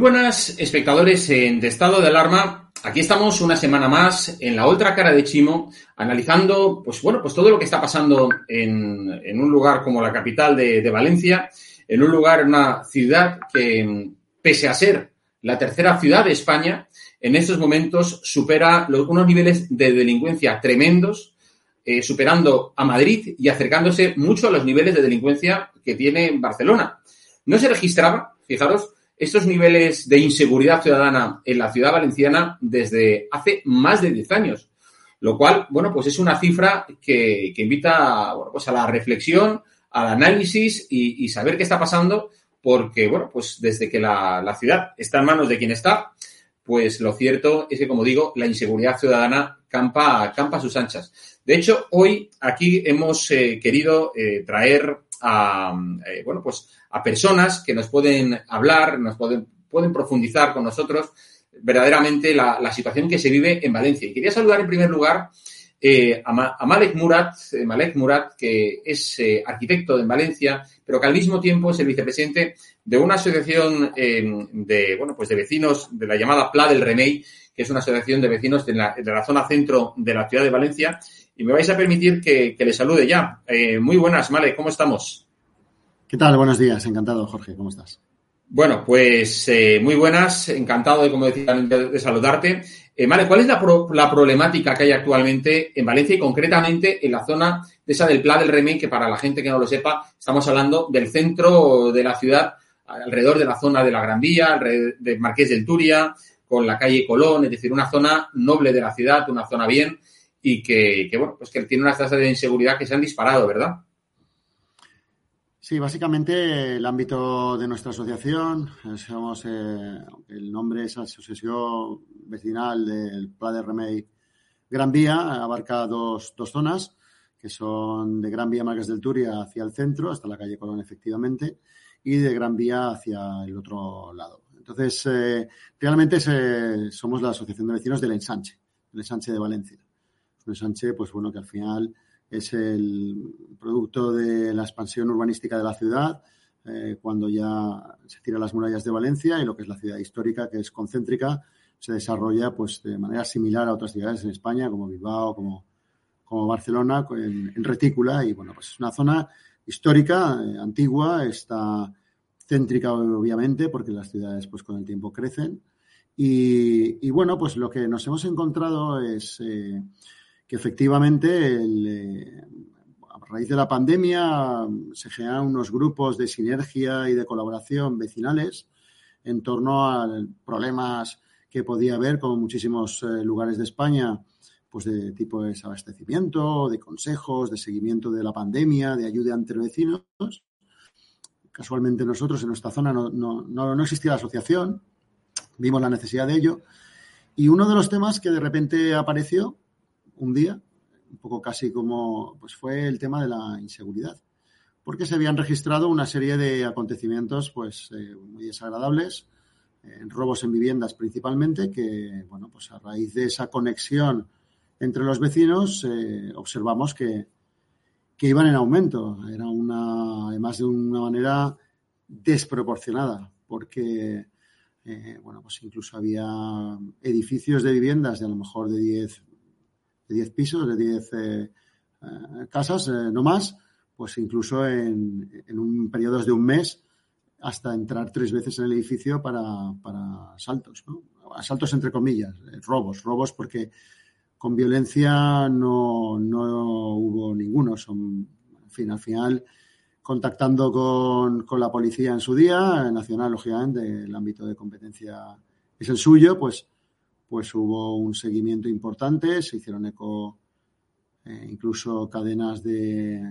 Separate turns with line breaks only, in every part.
Buenas espectadores de estado de alarma. Aquí estamos una semana más en la otra cara de Chimo, analizando, pues bueno, pues todo lo que está pasando en, un lugar como la capital de, Valencia, en un lugar, una ciudad que, pese a ser la tercera ciudad de España, en estos momentos supera unos niveles de delincuencia tremendos, eh, superando a Madrid y acercándose mucho a los niveles de delincuencia que tiene Barcelona. No se registraba, fijaros, estos niveles de inseguridad ciudadana en la ciudad valenciana desde hace más de 10 años. Lo cual, bueno, pues es una cifra que, que invita bueno, pues a la reflexión, al análisis y, saber qué está pasando, porque, bueno, pues desde que la, la, ciudad está en manos de quien está, pues lo cierto es que, como digo, la inseguridad ciudadana campa, campa a sus anchas. De hecho, hoy aquí hemos eh, querido eh, traer a, eh, bueno, pues a personas que nos pueden hablar, nos pueden, pueden profundizar con nosotros verdaderamente la, la, situación que se vive en Valencia. Y quería saludar en primer lugar eh, a, a, Malek Murat, eh, Malek Murat, que es eh, arquitecto en Valencia, pero que al mismo tiempo es el vicepresidente de una asociación de, bueno, pues de vecinos de la llamada Pla del Remey, que es una asociación de vecinos de la, de la zona centro de la ciudad de Valencia. Y me vais a permitir que, que le salude ya. muy buenas, Malek, ¿cómo estamos?
¿Qué tal? Buenos días, encantado, Jorge, ¿cómo estás?
Bueno, pues eh, muy buenas, encantado de, como decía, de, de saludarte. Eh, vale, ¿cuál es la, pro, la, problemática que hay actualmente en Valencia y concretamente en la zona de esa del Pla del Remey, que para la gente que no lo sepa, estamos hablando del centro de la ciudad, alrededor de la zona de la Gran Vía, alrededor de Marqués del Turia, con la calle Colón, es decir, una zona noble de la ciudad, una zona bien y que, bueno, pues que tiene unas tasas de inseguridad que se han disparado, ¿verdad?
Sí, básicamente el ámbito de nuestra asociación, somos, eh, el nombre es Asociación Vecinal del Pla de Remei Gran Vía abarca dos, dos zonas, que son de Gran Vía Marcas del Turia hacia el centro, hasta la calle Colón, efectivamente, y de Gran Vía hacia el otro lado. Entonces, eh, realmente somos la Asociación de Vecinos del Ensanche, el Ensanche de Valencia. Ensanche, pues bueno, que al final es el producto de la expansión urbanística de la ciudad, eh, cuando ya se tiran las murallas de Valencia y lo que es la ciudad histórica, que es concéntrica, se desarrolla pues de manera similar a otras ciudades en España, como Bilbao, como, como Barcelona, en, retícula. Y bueno, pues es una zona histórica, eh, antigua, está céntrica obviamente, porque las ciudades pues con el tiempo crecen. Y, bueno, pues lo que nos hemos encontrado es eh, que efectivamente el, a raíz de la pandemia se generan unos grupos de sinergia y de colaboración vecinales en torno a problemas que podía haber, como muchísimos eh, lugares de España, pues de tipo de desabastecimiento, de consejos, de seguimiento de la pandemia, de ayuda entre vecinos. Casualmente nosotros en nuestra zona no, no, no existía la asociación, vimos la necesidad de ello. Y uno de los temas que de repente apareció un día un poco casi como pues fue el tema de la inseguridad, porque se habían registrado una serie de acontecimientos pues eh, muy desagradables, en robos en viviendas principalmente, que bueno pues a raíz de esa conexión entre los vecinos eh, observamos que, que iban en aumento, era una además de una manera desproporcionada, porque eh, bueno, pues incluso había edificios de viviendas de a lo mejor de 10, de 10 pisos, de 10 eh, eh, casas, eh, no más, pues incluso en, en un periodo de un mes hasta entrar tres veces en el edificio para, para asaltos. Asaltos entre comillas, robos, robos porque con violencia no, no hubo ninguno. Son, fin, al final, contactando con, con, la policía en su día, nacional, lógicamente, el ámbito de competencia es el suyo, pues pues hubo un seguimiento importante, se hicieron eco eh, incluso cadenas de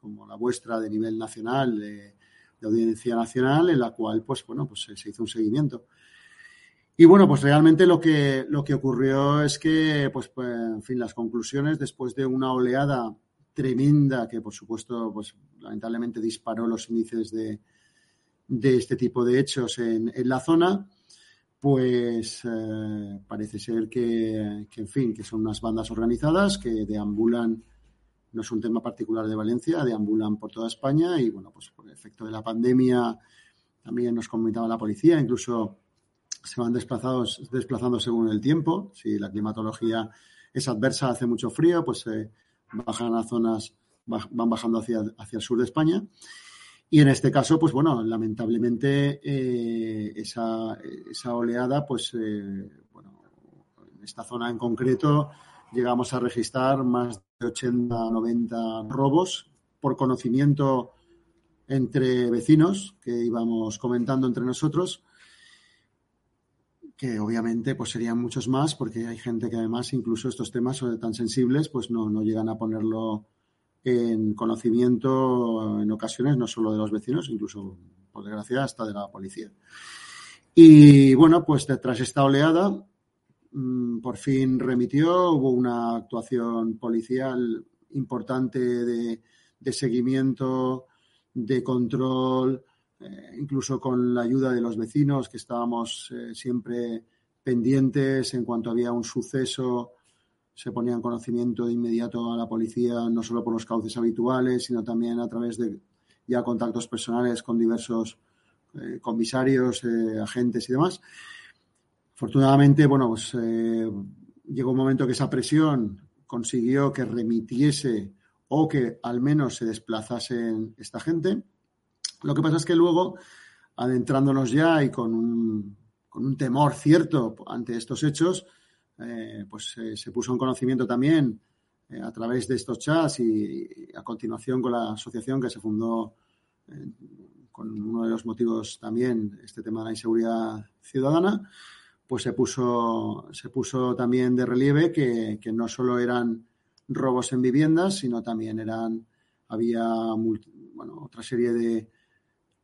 como la vuestra de nivel nacional, de, audiencia nacional, en la cual pues bueno, pues se hizo un seguimiento. Y bueno, pues realmente lo que, lo que ocurrió es que, pues, pues, en fin, las conclusiones después de una oleada tremenda que, por supuesto, pues lamentablemente disparó los índices de, de este tipo de hechos en, en la zona, pues eh, parece ser que, en fin, que son unas bandas organizadas que deambulan, no es un tema particular de Valencia, deambulan por toda España y, bueno, pues por el efecto de la pandemia también nos comentaba la policía, incluso se van desplazados, desplazando según el tiempo. Si la climatología es adversa, hace mucho frío, pues eh, bajan a zonas, van bajando hacia, hacia el sur de España. Y en este caso, pues bueno, lamentablemente eh, esa, esa, oleada, pues eh, bueno, en esta zona en concreto llegamos a registrar más de 80, 90 robos por conocimiento entre vecinos que íbamos comentando entre nosotros, que obviamente pues serían muchos más porque hay gente que además incluso estos temas tan sensibles pues no, no llegan a ponerlo en conocimiento en ocasiones no solo de los vecinos, incluso, por desgracia, hasta de la policía. Y bueno, pues tras esta oleada, mm, por fin remitió, hubo una actuación policial importante de, seguimiento, de control, eh, incluso con la ayuda de los vecinos que estábamos eh, siempre pendientes en cuanto había un suceso se ponía en conocimiento de inmediato a la policía, no solo por los cauces habituales, sino también a través de ya contactos personales con diversos eh, comisarios, eh, agentes y demás. Afortunadamente, bueno, pues eh, llegó un momento que esa presión consiguió que remitiese o que al menos se desplazase esta gente. Lo que pasa es que luego, adentrándonos ya y con un, con un temor cierto ante estos hechos, eh, pues eh, se puso en conocimiento también eh, a través de estos chats y, a continuación con la asociación que se fundó con uno de los motivos también este tema de la inseguridad ciudadana, pues se puso, se puso también de relieve que, no solo eran robos en viviendas, sino también eran, había bueno, otra serie de,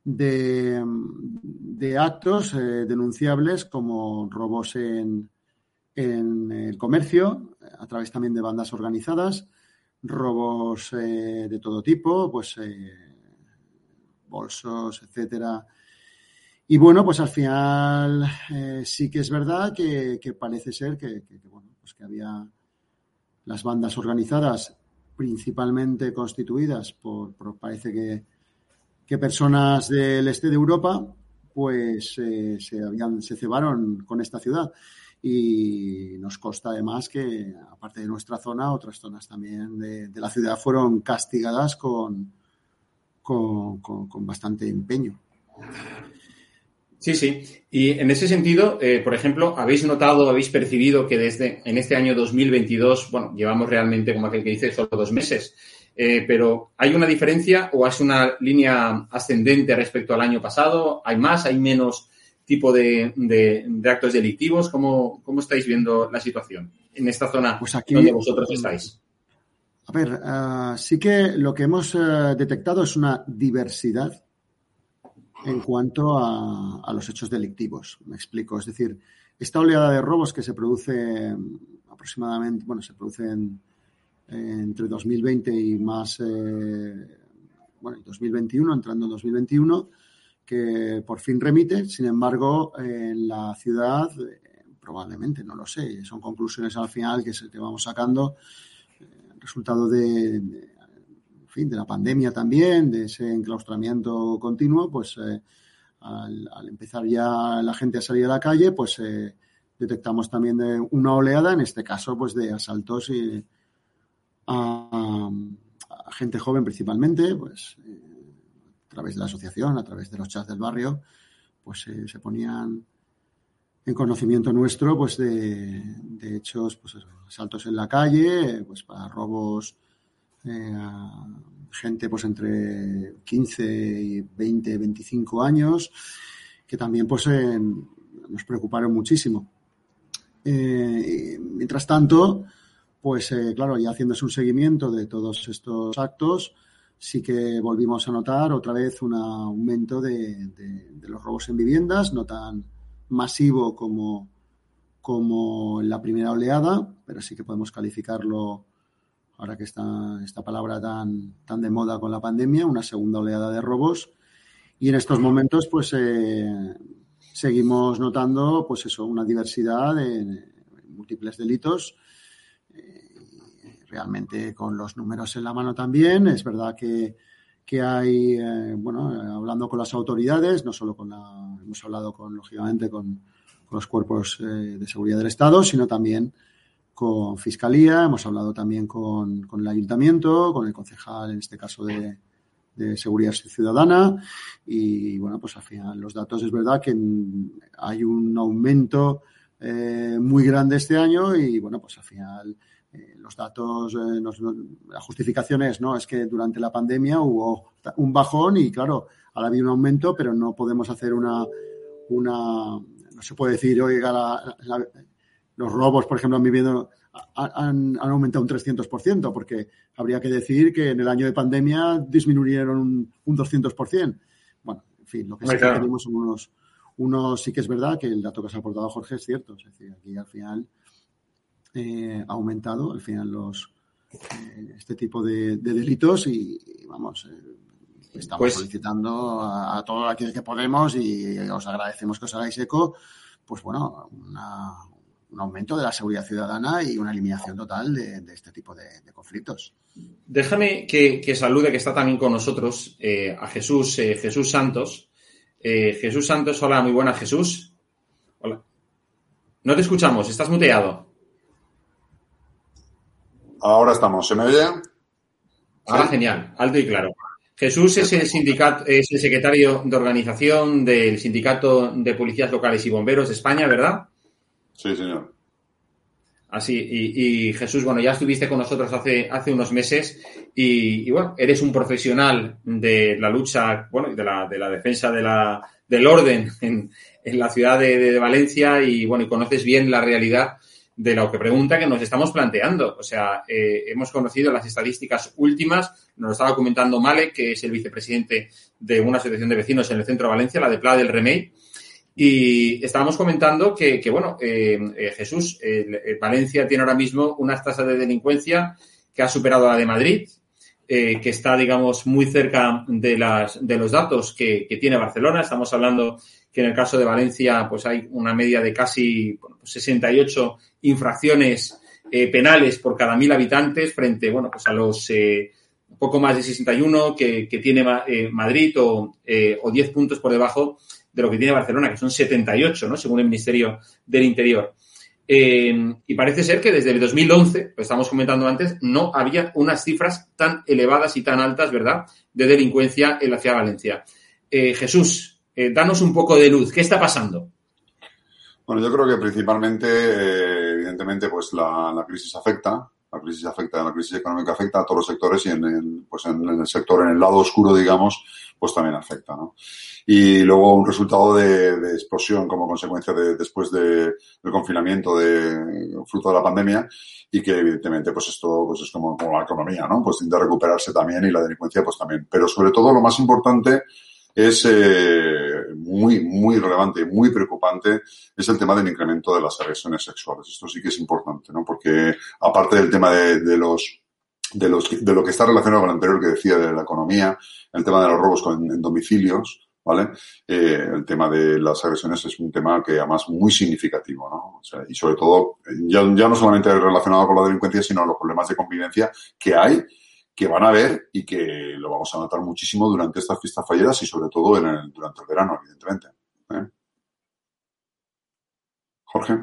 de, actos denunciables como robos en, en el comercio, a través también de bandas organizadas, robos de todo tipo, pues bolsos, etcétera. Y bueno, pues al final sí que es verdad que, parece ser que, pues que había las bandas organizadas principalmente constituidas por, parece que, que, personas del este de Europa, pues eh, se, habían, se cebaron con esta ciudad. Y nos consta además que, aparte de nuestra zona, otras zonas también de, la ciudad fueron castigadas con, con, con bastante empeño.
Sí, sí. Y en ese sentido, eh, por ejemplo, ¿habéis notado, habéis percibido que desde en este año 2022, bueno, llevamos realmente, como aquel que dice, solo dos meses, eh, pero ¿hay una diferencia o es una línea ascendente respecto al año pasado? ¿Hay más? ¿Hay menos tipo de, actos delictivos? ¿Cómo, ¿Cómo, estáis viendo la situación en esta zona pues aquí, donde vosotros estáis?
A ver, ah, sí que lo que hemos eh, detectado es una diversidad en cuanto a, los hechos delictivos. Me explico. Es decir, esta oleada de robos que se produce aproximadamente, bueno, se produce entre 2020 y más, eh, bueno, 2021, entrando en 2021, que por fin remite. Sin embargo, en la ciudad, eh, probablemente, no lo sé, son conclusiones al final que, se, te vamos sacando, eh, resultado de de la pandemia también, de ese enclaustramiento continuo, pues eh, al, empezar ya la gente a salir a la calle, pues detectamos también una oleada, en este caso, pues de asaltos y, a, gente joven principalmente, pues través de la asociación, a través de los chats del barrio, pues se ponían en conocimiento nuestro, pues de, hechos, pues asaltos en la calle, pues para robos eh, gente pues entre 15 y 20, 25 años, que también pues nos preocuparon muchísimo. Eh, mientras tanto, pues eh, claro, ya haciéndose un seguimiento de todos estos actos, sí que volvimos a notar otra vez un aumento de, los robos en viviendas, no tan masivo como, como en la primera oleada, pero sí que podemos calificarlo ahora que está esta palabra tan, tan de moda con la pandemia, una segunda oleada de robos. Y en estos momentos, pues eh, seguimos notando, pues eso, una diversidad de, múltiples delitos. Eh, realmente con los números en la mano también. Es verdad que, que hay, eh, bueno, hablando con las autoridades, no solo con la, hemos hablado con, lógicamente, con, los cuerpos de seguridad del Estado, sino también con Fiscalía, hemos hablado también con, con, el Ayuntamiento, con el concejal, en este caso de, de, Seguridad Ciudadana. Y bueno, pues al final los datos es verdad que hay un aumento eh, muy grande este año y bueno, pues al final eh, los datos, eh, la justificación es, ¿no? Es que durante la pandemia hubo un bajón y claro, ahora había un aumento, pero no podemos hacer una, una no se puede decir, oiga, la los robos, por ejemplo, han, vivido, han, aumentado un 300%, porque habría que decir que en el año de pandemia disminuyeron un, un 200%. Bueno, en fin, lo que sí que tenemos son unos, unos, sí que es verdad que el dato que has aportado Jorge es cierto, es decir, aquí al final eh, aumentado, al final los eh, este tipo de, delitos y, vamos, eh, estamos pues solicitando a, a todos aquellos que podemos y os agradecemos que os hagáis eco, pues bueno, una, un aumento de la seguridad ciudadana y una eliminación total de, este tipo de, conflictos.
Déjame que, salude, que está también con nosotros, eh, a Jesús, eh, Jesús Santos. Eh, Jesús Santos, hola, muy buena, Jesús. Hola. No te escuchamos, estás muteado.
Ahora estamos, ¿se me oye?
Ahora genial, alto y claro. Jesús es el sindicato, es el secretario de organización del Sindicato de Policías Locales y Bomberos de España, ¿verdad?
Sí, señor.
Así, y, Jesús, bueno, ya estuviste con nosotros hace, hace unos meses y, bueno, eres un profesional de la lucha, bueno, de la, de la defensa de la, del orden en, en la ciudad de, Valencia y bueno, y conoces bien la realidad de lo que pregunta que nos estamos planteando. O sea, eh, hemos conocido las estadísticas últimas, nos lo estaba comentando Male, que es el vicepresidente de una asociación de vecinos en el centro de Valencia, la de Pla del Remey, Y estábamos comentando que, bueno, eh, Jesús, Valencia tiene ahora mismo unas tasas de delincuencia que ha superado la de Madrid, que está, digamos, muy cerca de, las, de los datos que, que, tiene Barcelona. Estamos hablando que en el caso de Valencia, pues hay una media de casi 68 pues infracciones eh, penales por cada mil habitantes frente, bueno, pues a los eh, poco más de 61 que, tiene eh, Madrid o, o 10 puntos por debajo de lo que tiene Barcelona, que son 78, ¿no? Según el Ministerio del Interior. y parece ser que desde el 2011, lo estamos comentando antes, no había unas cifras tan elevadas y tan altas, ¿verdad?, de delincuencia en la ciudad de Valencia. Jesús, danos un poco de luz. ¿Qué está pasando?
Bueno, yo creo que principalmente, eh, evidentemente, pues la, la, crisis afecta, la crisis afecta, la crisis económica afecta a todos los sectores y en el, pues sector, en el lado oscuro, digamos, pues también afecta, ¿no? Y luego un resultado de, explosión como consecuencia de, después de, del confinamiento, de fruto de la pandemia, y que evidentemente, pues esto, pues es como, como la economía, ¿no? Pues tiende a recuperarse también y la delincuencia, pues también. Pero sobre todo lo más importante es eh, muy, muy relevante, muy preocupante, es el tema del incremento de las agresiones sexuales. Esto sí que es importante, ¿no? Porque aparte del tema de, los de, los, de lo que está relacionado con lo anterior que decía de la economía, el tema de los robos en domicilios, ¿vale? Eh, el tema de las agresiones es un tema que además muy significativo, ¿no? Y sobre todo, ya, ya no solamente relacionado con la delincuencia, sino los problemas de convivencia que hay que van a ver y que lo vamos a notar muchísimo durante estas fiestas falleras y sobre todo en el, durante el verano, evidentemente. ¿eh? Jorge.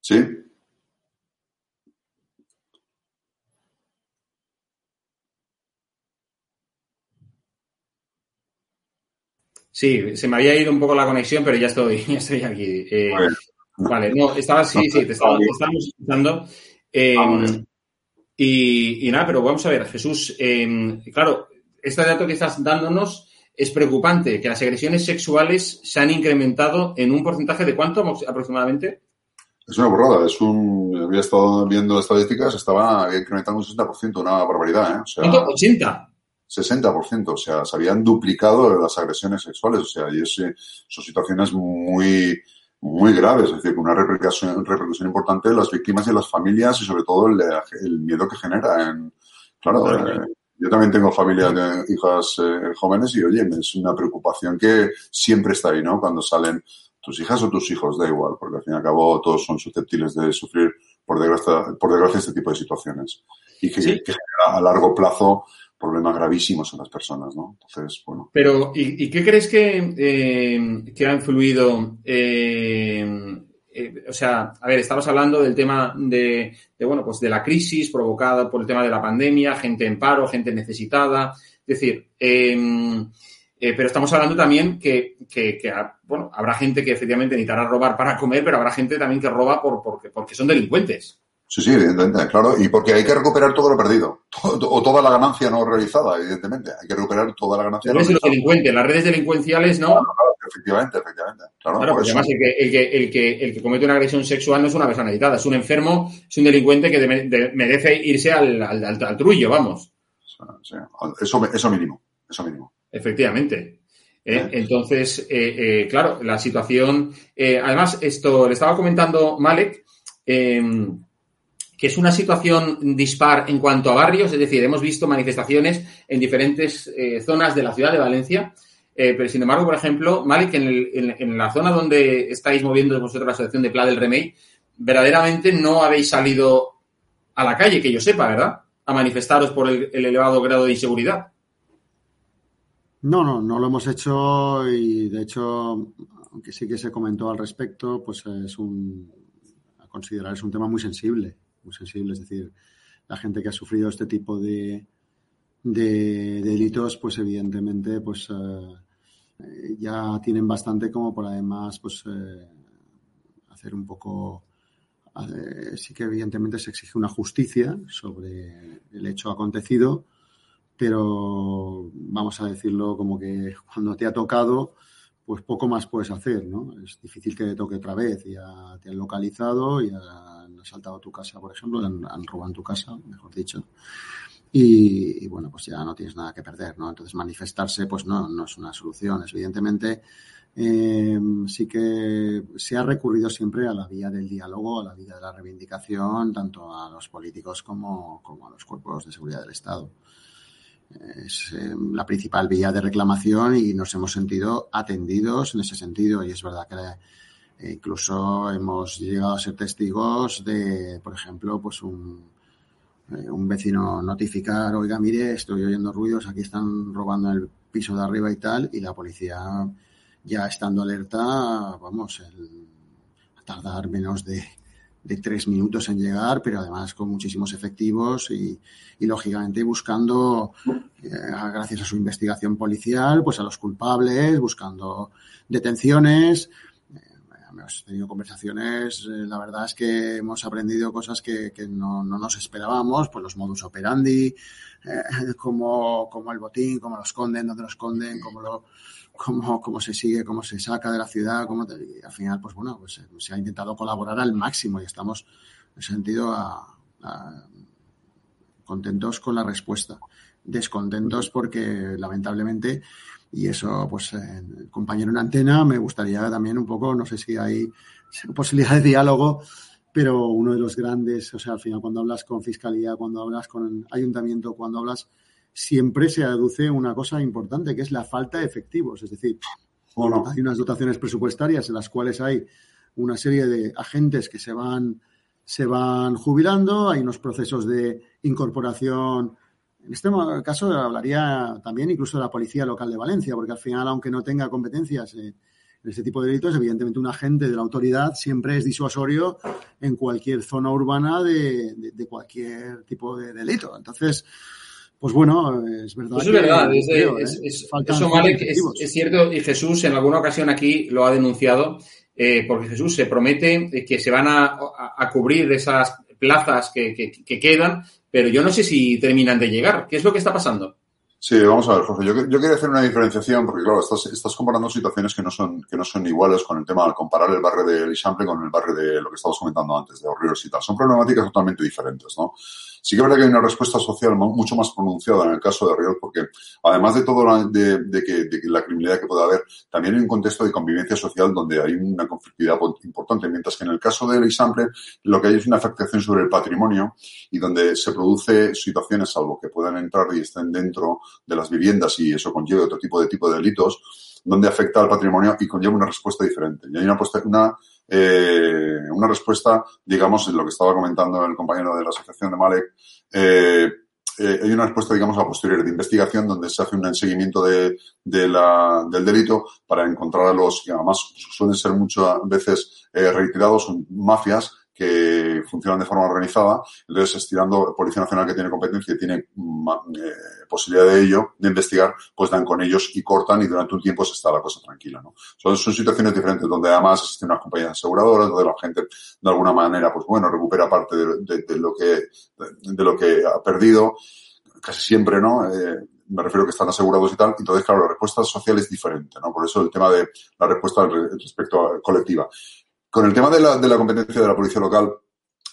¿Sí?
Sí, se me había ido un poco la conexión, pero ya estoy, ya estoy aquí. Eh, Vale, no, estaba, sí, sí, te estaba, estábamos escuchando. Eh, y, y, nada, pero vamos a ver, Jesús, eh, claro, este dato que estás dándonos es preocupante, que las agresiones sexuales se han incrementado en un porcentaje de cuánto aproximadamente.
Es una borrada, es un. Había estado viendo estadísticas, estaba incrementando un 60%, una barbaridad, ¿eh? O sea,
¿Cuánto? ¿80?
60%, o sea, se habían duplicado las agresiones sexuales, o sea, y es, son situaciones muy, muy graves, es decir, una repercusión, repercusión importante en las víctimas y en las familias y sobre todo el, el miedo que genera. En, claro, eh, yo también tengo familias de hijas eh, jóvenes y oye, es una preocupación que siempre está ahí, ¿no? Cuando salen tus hijas o tus hijos, da igual, porque al fin y al cabo todos son susceptibles de sufrir, por desgracia, por desgracia este tipo de situaciones. Y que, ¿Sí? que genera a largo plazo problemas gravísimos en las personas, ¿no? Entonces, bueno.
Pero, ¿y, y qué crees que, eh, que ha influido? Eh, eh, o sea, a ver, estamos hablando del tema de, de, bueno, pues de la crisis provocada por el tema de la pandemia, gente en paro, gente necesitada. Es decir, em, eh, pero estamos hablando también que, que, que, bueno, habrá gente que efectivamente necesitará robar para comer, pero habrá gente también que roba por, porque, porque son delincuentes.
Sí, sí, evidentemente, claro. Y porque hay que recuperar todo lo perdido. Todo, o toda la ganancia no realizada, evidentemente. Hay que recuperar toda la ganancia
no realizada. Los delincuentes, las redes delincuenciales, ¿no?
Claro, claro, efectivamente, efectivamente. Claro,
claro porque además el que, el, que, el, que, el que comete una agresión sexual no es una persona editada, es un enfermo, es un delincuente que de, de, merece irse al, al, al, al trullo, vamos.
Sí. Eso, eso mínimo, eso mínimo.
Efectivamente. ¿Eh? Entonces, eh, eh, claro, la situación. Además, esto le estaba comentando Malek. Que es una situación dispar en cuanto a barrios, es decir, hemos visto manifestaciones en diferentes eh, zonas de la ciudad de Valencia, eh, pero sin embargo, por ejemplo, Malik, en, la zona donde estáis moviendo vosotros la asociación de Pla del Remey, verdaderamente no habéis salido a la calle, que yo sepa, ¿verdad? A manifestaros por el, el elevado grado de inseguridad.
No, no, no lo hemos hecho y de hecho, aunque sí que se comentó al respecto, pues es un, a considerar es un tema muy sensible muy sensible, es decir, la gente que ha sufrido este tipo de, de, de delitos, pues evidentemente, pues eh, ya tienen bastante como por además, pues eh, hacer un poco, eh, sí que evidentemente se exige una justicia sobre el hecho acontecido, pero vamos a decirlo como que cuando te ha tocado, pues poco más puedes hacer, ¿no? Es difícil que te toque otra vez, ya te han localizado, ya han asaltado tu casa, por ejemplo, han, han robado tu casa, mejor dicho. y, bueno, pues ya no tienes nada que perder, ¿no? Entonces manifestarse, pues no, no es una solución. Evidentemente, eh, sí que se ha recurrido siempre a la vía del diálogo, a la vía de la reivindicación, tanto a los políticos como, como a los cuerpos de seguridad del Estado. Es eh, la principal vía de reclamación y nos hemos sentido atendidos en ese sentido. Y es verdad que eh, incluso hemos llegado a ser testigos de, por ejemplo, pues un, eh, un vecino notificar, oiga, mire, estoy oyendo ruidos, aquí están robando el piso de arriba y tal, y la policía ya estando alerta, vamos, a tardar menos de, de, tres minutos en llegar, pero además con muchísimos efectivos y, y lógicamente buscando, eh, gracias a su investigación policial, pues a los culpables, buscando detenciones, hemos tenido conversaciones, eh, la verdad es que hemos aprendido cosas que, que no, no, nos esperábamos, pues los modus operandi, eh, como, como el botín, cómo lo esconden, dónde lo esconden, cómo lo, cómo, cómo se sigue, cómo se saca de la ciudad, cómo te, y al final, pues bueno, pues eh, se ha intentado colaborar al máximo y estamos en sentido a, a, contentos con la respuesta, descontentos porque lamentablemente y eso, pues, eh, compañero en antena, me gustaría también un poco, no sé si hay posibilidad de diálogo, pero uno de los grandes, o sea, al final cuando hablas con fiscalía, cuando hablas con ayuntamiento, cuando hablas, siempre se aduce una cosa importante, que es la falta de efectivos. Es decir, hay unas dotaciones presupuestarias en las cuales hay una serie de agentes que se van, se van jubilando, hay unos procesos de incorporación en este caso hablaría también incluso de la policía local de Valencia, porque al final, aunque no tenga competencias en este tipo de delitos, evidentemente un agente de la autoridad siempre es disuasorio en cualquier zona urbana de, de, de cualquier tipo de delito. Entonces, pues bueno, es verdad.
Es verdad, es, creo, es, ¿eh? es, eso vale, es, cierto, y Jesús en alguna ocasión aquí lo ha denunciado, eh, porque Jesús se promete que se van a, a, a cubrir esas plazas que, que, que, quedan, pero yo no sé si terminan de llegar. ¿Qué es lo que está pasando?
Sí, vamos a ver, Jorge. Yo, yo quería hacer una diferenciación porque, claro, estás, comparando situaciones que no son que no son iguales con el tema de comparar el barrio de Lixample con el barrio de lo que estábamos comentando antes, de Horrios y tal. Son problemáticas totalmente diferentes, ¿no? Sí que es verdad que hay una respuesta social mucho más pronunciada en el caso de Riol, porque además de todo la, de, de, que, de la criminalidad que pueda haber, también hay un contexto de convivencia social donde hay una conflictividad importante, mientras que en el caso de Leixample lo que hay es una afectación sobre el patrimonio y donde se produce situaciones, salvo que puedan entrar y estén dentro de las viviendas y eso conlleve otro tipo de tipo de delitos, donde afecta al patrimonio y conlleva una respuesta diferente. Y hay una, una eh, una respuesta, digamos, en lo que estaba comentando el compañero de la Asociación de Malek, eh, eh, hay una respuesta, digamos, a posteriori de investigación donde se hace un seguimiento de, de la, del delito para encontrar a los que además suelen ser muchas veces eh, reiterados, mafias que funcionan de forma organizada. Entonces, estirando Policía Nacional que tiene competencia y tiene eh, posibilidad de ello, de investigar, pues dan con ellos y cortan y durante un tiempo se está la cosa tranquila, ¿no? Son, son situaciones diferentes donde además existen unas compañías aseguradoras, donde la gente de alguna manera, pues bueno, recupera parte de, lo que, de, lo que ha perdido, casi siempre, ¿no? Eh, me refiero que están asegurados y tal. Entonces, claro, la respuesta social es diferente, ¿no? Por eso el tema de la respuesta respecto a colectiva. Con el tema de la, competencia de la policía local,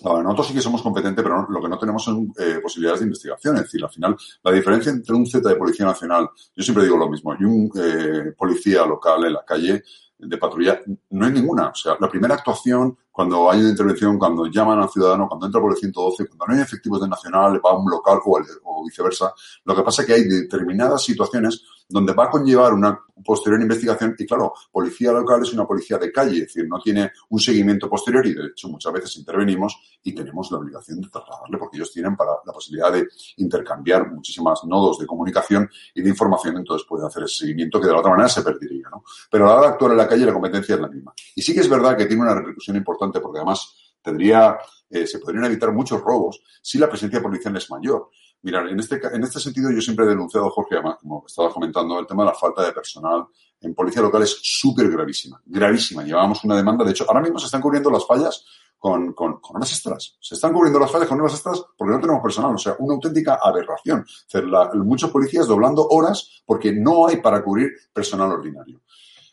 nosotros sí que somos competentes, pero lo que no tenemos son eh, posibilidades de investigación. Es decir, al final, la diferencia entre un Z de Policía Nacional, yo siempre digo lo mismo, y un eh, policía local en la calle de patrulla, no hay ninguna. O sea, la primera actuación, cuando hay una intervención, cuando llaman al ciudadano, cuando entra por el 112, cuando no hay efectivos de Nacional, va a un local o, o viceversa, lo que pasa es que hay determinadas situaciones donde va a conllevar una posterior investigación y claro, policía local es una policía de calle, es decir, no tiene un seguimiento posterior y de hecho muchas veces intervenimos y tenemos la obligación de trasladarle porque ellos tienen para la posibilidad de intercambiar muchísimas nodos de comunicación y de información, entonces pueden hacer ese seguimiento que de la otra manera se perdería, ¿no? Pero a la hora de actuar en la calle la competencia es la misma. Y sí que es verdad que tiene una repercusión importante porque además tendría, eh, se podrían evitar muchos robos si la presencia policial es mayor. Mirar, en este, en este sentido yo siempre he denunciado, Jorge, además, como estaba comentando, el tema de la falta de personal en policía local es súper gravísima, gravísima. Llevábamos una demanda, de hecho, ahora mismo se están cubriendo las fallas con, con, con horas extras. Se están cubriendo las fallas con horas extras porque no tenemos personal. O sea, una auténtica aberración. O muchos policías doblando horas porque no hay para cubrir personal ordinario.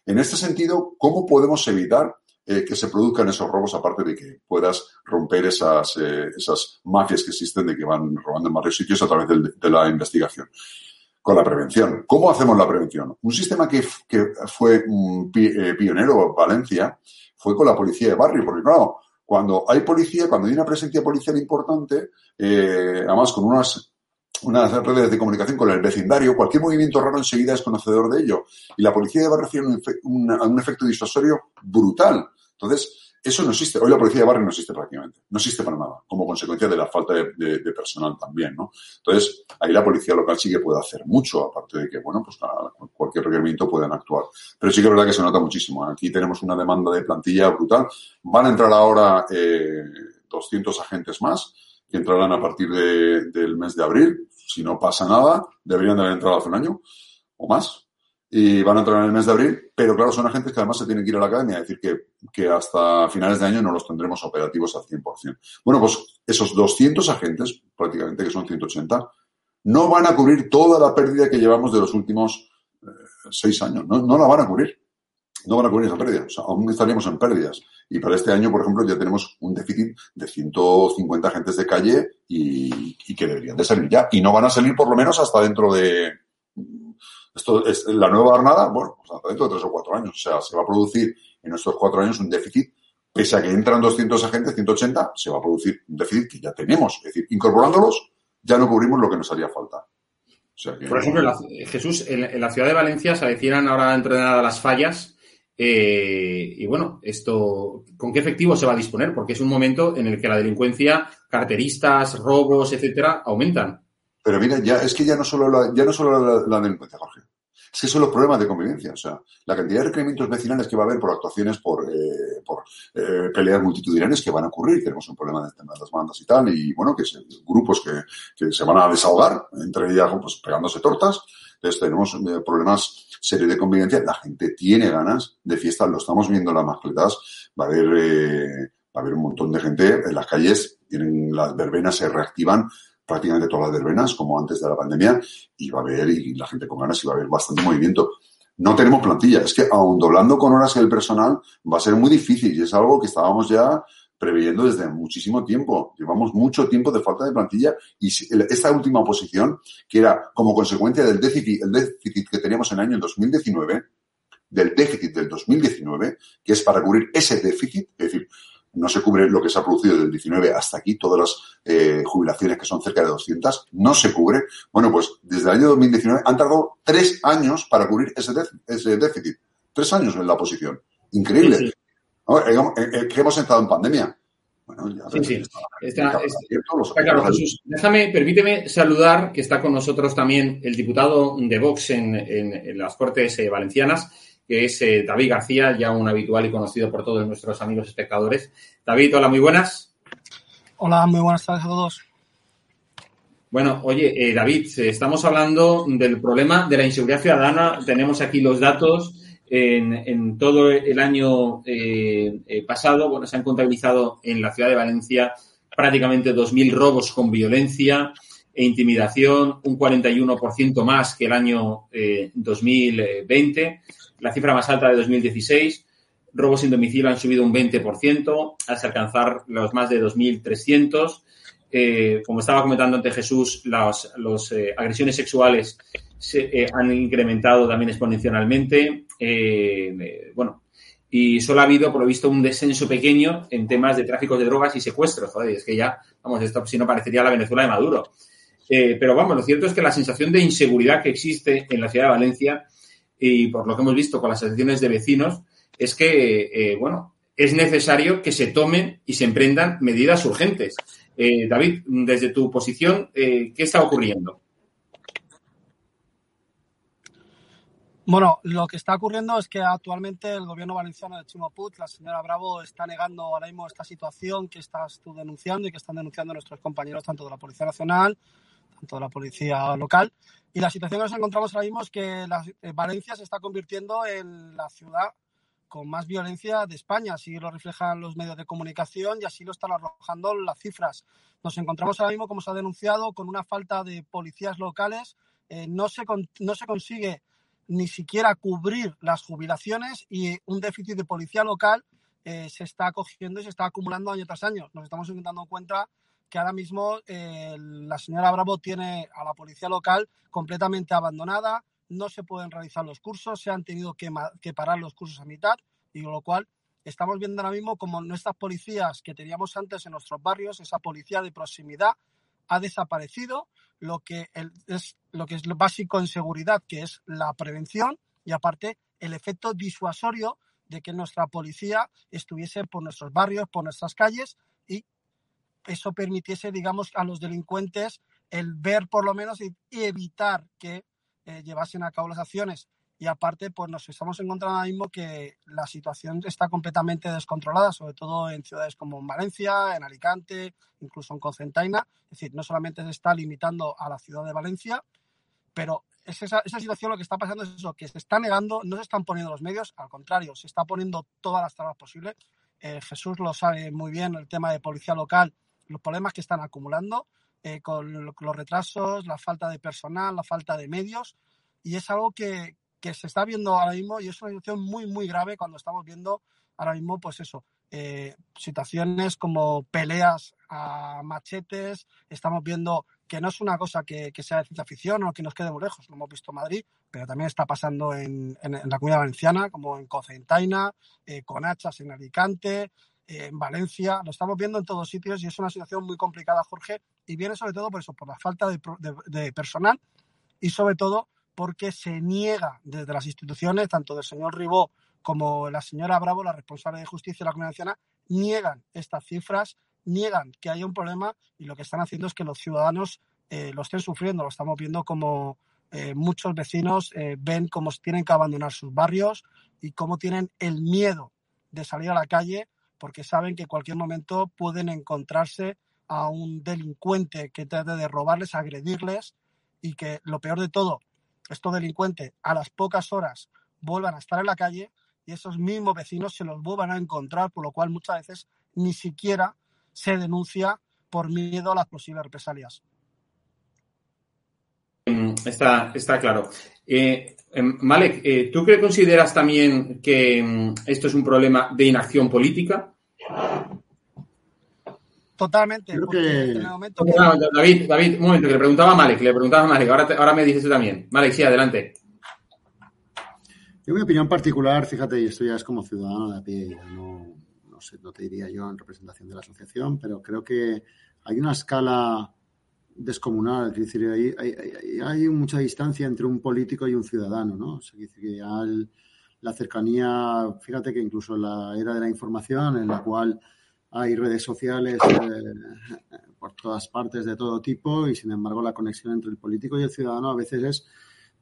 En este sentido, ¿cómo podemos evitar eh, que se produzcan esos robos, aparte de que puedas romper esas, eh, esas mafias que existen de que van robando en varios sitios a través de, la investigación. Con la prevención. ¿Cómo hacemos la prevención? Un sistema que, que fue un eh, pionero Valencia fue con la policía de barrio, porque claro, cuando hay policía, cuando hay una presencia policial importante, además con unas unas redes de comunicación con el vecindario, cualquier movimiento raro enseguida es conocedor de ello. Y la policía de barrio tiene un, un, efecto disuasorio brutal. Entonces, eso no existe. Hoy la policía de barrio no existe prácticamente. No existe para nada, como consecuencia de la falta de, personal también, ¿no? Entonces, ahí la policía local sí que puede hacer mucho, aparte de que, bueno, pues cualquier requerimiento pueden actuar. Pero sí que es verdad que se nota muchísimo. Aquí tenemos una demanda de plantilla brutal. Van a entrar ahora eh, 200 agentes más que entrarán a partir del mes de abril. Si no pasa nada, deberían de haber entrado hace un año o más. Y van a entrar en el mes de abril, pero claro, son agentes que además se tienen que ir a la academia, es decir, que, que hasta finales de año no los tendremos operativos al 100%. Bueno, pues esos 200 agentes, prácticamente que son 180, no van a cubrir toda la pérdida que llevamos de los últimos eh, seis años. No, no la van a cubrir no van a cubrir esa pérdida. O aún estaríamos en pérdidas. Y para este año, por ejemplo, ya tenemos un déficit de 150 agentes de calle y, que deberían de salir ya. Y no van a salir por lo menos hasta dentro de... Esto es la nueva jornada, bueno, pues hasta dentro de tres o cuatro años. O sea, se va a producir en estos cuatro años un déficit, pese a que entran 200 agentes, 180, se va a producir un déficit que ya tenemos. Es decir, incorporándolos, ya no cubrimos lo que nos haría falta.
Por ejemplo, Jesús, en, la ciudad de Valencia se avecinan ahora entrenadas las fallas eh, y bueno, esto, ¿con qué efectivo se va a disponer? Porque es un momento en el que la delincuencia, carteristas, robos, etcétera, aumentan.
Pero mira, ya es que ya no solo la, ya no solo la, delincuencia, Jorge. Es que son los problemas de convivencia. O sea, la cantidad de requerimientos vecinales que va a haber por actuaciones, por, eh, por eh, peleas multitudinarias que van a ocurrir. Tenemos un problema de las bandas y tal. Y bueno, que son grupos que, se van a desahogar, entre ellas pues, pegándose tortas. Entonces tenemos problemas serie de convivencia, la gente tiene ganas de fiesta, lo estamos viendo en las mascletas, va a haber, eh, va a haber un montón de gente en las calles, tienen las verbenas, se reactivan prácticamente todas las verbenas, como antes de la pandemia, y va a haber, y la gente con ganas, y va a haber bastante movimiento. No tenemos plantilla, es que aun doblando con horas el personal va a ser muy difícil y es algo que estábamos ya preveyendo desde muchísimo tiempo. Llevamos mucho tiempo de falta de plantilla y esta última posición, que era como consecuencia del déficit, que teníamos en el año 2019, del déficit del 2019, que es para cubrir ese déficit, es decir, no se cubre lo que se ha producido del 19 hasta aquí, todas las eh, jubilaciones que son cerca de 200, no se cubre. Bueno, pues desde el año 2019 han tardado tres años para cubrir ese déficit. Tres años en la posición. Increíble. Que hemos entrado en pandemia.
sí, sí. Está, claro, Jesús. Déjame, permíteme saludar que está con nosotros también el diputado de Vox en, las Cortes eh, Valencianas, que es David García, ya un habitual y conocido por todos nuestros amigos espectadores. David, hola, muy buenas.
Hola, muy buenas tardes a todos.
Bueno, oye, David, estamos hablando del problema de la inseguridad ciudadana. Tenemos aquí los datos en, todo el año eh, eh, pasado, bueno, se han contabilizado en la ciudad de Valencia prácticamente 2.000 robos con violencia e intimidación, un 41% más que el año 2020, eh, la cifra más alta de 2016. Robos sin domicilio han subido un 20% hasta alcanzar los más de 2.300. como estaba comentando ante Jesús, las agresiones sexuales se han incrementado también exponencialmente. Eh, bueno, y solo ha habido, por lo visto, un descenso pequeño en temas de tráfico de drogas y secuestros. Joder, es que ya, vamos, esto si no parecería la Venezuela de Maduro. Eh, pero vamos, lo cierto es que la sensación de inseguridad que existe en la ciudad de Valencia, y por lo que hemos visto con las asociaciones de vecinos, es que, eh, bueno, es necesario que se tomen y se emprendan medidas urgentes. David, desde tu posición, ¿qué está ocurriendo?
Bueno, lo que está ocurriendo es que actualmente el gobierno valenciano de Chimo la señora Bravo, está negando ahora mismo esta situación que estás tú denunciando y que están denunciando nuestros compañeros tanto de la Policía Nacional, tanto de la Policía Local. Y la situación que nos encontramos ahora mismo es que eh, Valencia se está convirtiendo en la ciudad con más violencia de España. Así lo reflejan los medios de comunicación y así lo están arrojando las cifras. Nos encontramos ahora mismo, como se ha denunciado, con una falta de policías locales. Eh, no, se no se consigue ni siquiera cubrir las jubilaciones y un déficit de policía local eh, se está cogiendo y se está acumulando año tras año. Nos estamos dando cuenta que ahora mismo eh, la señora Bravo tiene a la policía local completamente abandonada, no se pueden realizar los cursos, se han tenido que, parar los cursos a mitad, y con lo cual estamos viendo ahora mismo como nuestras policías que teníamos antes en nuestros barrios, esa policía de proximidad, ha desaparecido, lo que es lo que es lo básico en seguridad, que es la prevención y aparte el efecto disuasorio de que nuestra policía estuviese por nuestros barrios, por nuestras calles y eso permitiese, digamos, a los delincuentes el ver por lo menos y, evitar que eh, llevasen a cabo las acciones. Y aparte, pues nos estamos encontrando ahora mismo que la situación está completamente descontrolada, sobre todo en ciudades como en Valencia, en Alicante, incluso en Concentaina. Es decir, no solamente se está limitando a la ciudad de Valencia, pero esa, esa, situación lo que está pasando es eso, que se está negando, no se están poniendo los medios, al contrario, se está poniendo todas las trabas posibles. Eh, Jesús lo sabe muy bien, el tema de policía local, los problemas que están acumulando eh, con los retrasos, la falta de personal, la falta de medios, y es algo que, que se está viendo ahora mismo y es una situación muy, muy grave cuando estamos viendo ahora mismo, pues eso, eh, situaciones como peleas a machetes, estamos viendo que no es una cosa que, sea de ciencia ficción o que nos quede muy lejos, lo hemos visto en Madrid, pero también está pasando en, la comunidad valenciana, como en Cocentaina, eh, con hachas en Alicante, en Valencia, lo estamos viendo en todos sitios y es una situación muy complicada, Jorge, y viene sobre todo por eso, por la falta de, personal y sobre todo porque se niega desde las instituciones, tanto del señor Ribó como la señora Bravo, la responsable de justicia de la comunidad valenciana, niegan estas cifras niegan que haya un problema y lo que están haciendo es que los ciudadanos eh, lo estén sufriendo. Lo estamos viendo como eh, muchos vecinos eh, ven cómo tienen que abandonar sus barrios y cómo tienen el miedo de salir a la calle porque saben que en cualquier momento pueden encontrarse a un delincuente que trate de robarles, agredirles y que lo peor de todo, estos delincuentes a las pocas horas vuelvan a estar en la calle y esos mismos vecinos se los vuelvan a encontrar, por lo cual muchas veces ni siquiera se denuncia por miedo a las posibles represalias.
Mm, está, está claro. Eh, em, Malek, eh, ¿tú qué consideras también que mm, esto es un problema de inacción política?
Totalmente.
David, David, un momento, que le preguntaba a Malek, le preguntaba a Malek, ahora, ahora me dices tú también. Malek, sí, adelante.
Yo, mi opinión particular, fíjate, y esto ya es como ciudadano de a pie, no, no te diría yo en representación de la asociación, pero creo que hay una escala descomunal, es decir, hay, hay, mucha distancia entre un político y un ciudadano, ¿no? que la cercanía, fíjate que incluso en la era de la información, en la cual hay redes sociales eh, por todas partes de todo tipo y sin embargo la conexión entre el político y el ciudadano a veces es,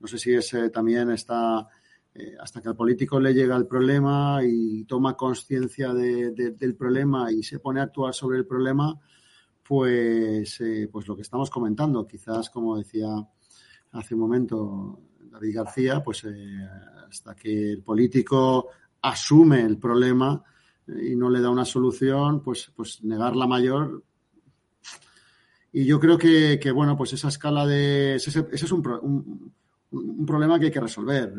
no sé si es eh, también está eh, hasta que al político le llega el problema y toma conciencia del problema y se pone a actuar sobre el problema, pues, eh, pues lo que estamos comentando, quizás como decía hace un momento David García, pues eh, hasta que el político asume el problema y no le da una solución, pues, pues negar la mayor. Y yo creo que, bueno, pues esa escala de... Ese, es un, un problema que hay que resolver.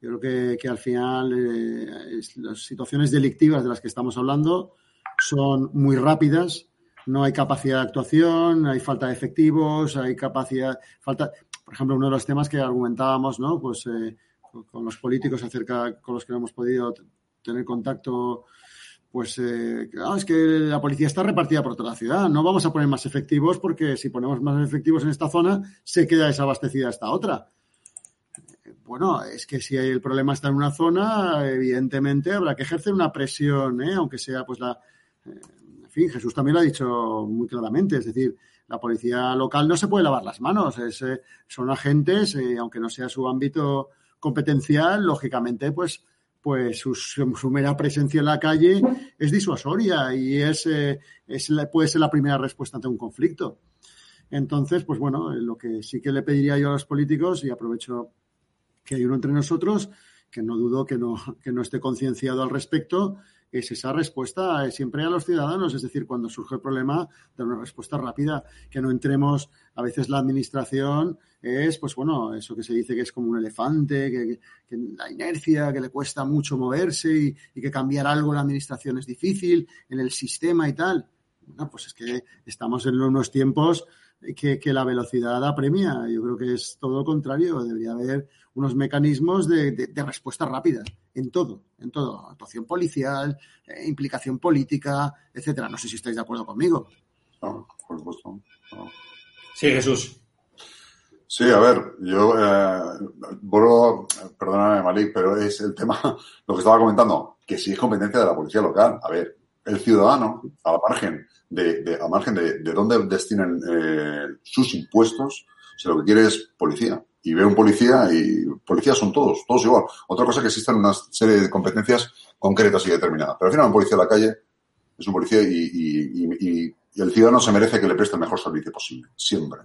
Yo creo que, al final eh, las situaciones delictivas de las que estamos hablando son muy rápidas, no hay capacidad de actuación, hay falta de efectivos, hay capacidad, falta, por ejemplo, uno de los temas que argumentábamos, ¿no? Pues eh, con los políticos acerca, con los que hemos podido tener contacto, pues eh, es que la policía está repartida por toda la ciudad. No vamos a poner más efectivos porque si ponemos más efectivos en esta zona, se queda desabastecida esta otra bueno, es que si el problema está en una zona, evidentemente habrá que ejercer una presión, ¿eh? aunque sea pues la... Eh, en fin, Jesús también lo ha dicho muy claramente, es decir, la policía local no se puede lavar las manos, eh, son agentes, aunque no sea su ámbito competencial, lógicamente, pues, pues su, mera presencia en la calle es disuasoria y es, es puede ser la primera respuesta ante un conflicto. Entonces, pues bueno, lo que sí que le pediría yo a los políticos, y aprovecho que hay uno entre nosotros que no dudo que no, que no esté concienciado al respecto, es esa respuesta siempre a los ciudadanos, es decir, cuando surge el problema, dar una respuesta rápida, que no entremos, a veces la administración es, pues bueno, eso que se dice que es como un elefante, que, la inercia, que le cuesta mucho moverse y, y que cambiar algo en la administración es difícil, en el sistema y tal. Bueno, pues es que estamos en unos tiempos que, la velocidad apremia. Yo creo que es todo lo contrario. Debería haber unos mecanismos de, respuesta rápida en todo, en todo. Actuación policial, eh, implicación política, etcétera. No sé si estáis de acuerdo conmigo.
No, por supuesto.
Sí, Jesús.
Sí, a ver, yo, eh, perdóname, Malik, pero es el tema, lo que estaba comentando, que sí es competencia de la policía local. A ver, el ciudadano, a la margen de, a margen de, de dónde destinan eh, sus impuestos, si lo que quiere es policía. Y ve un policía y policías son todos, todos igual. Otra cosa que existen una serie de competencias concretas y determinadas. Pero al final un policía de la calle es un policía y, y, el ciudadano se merece que le preste el mejor servicio posible, siempre.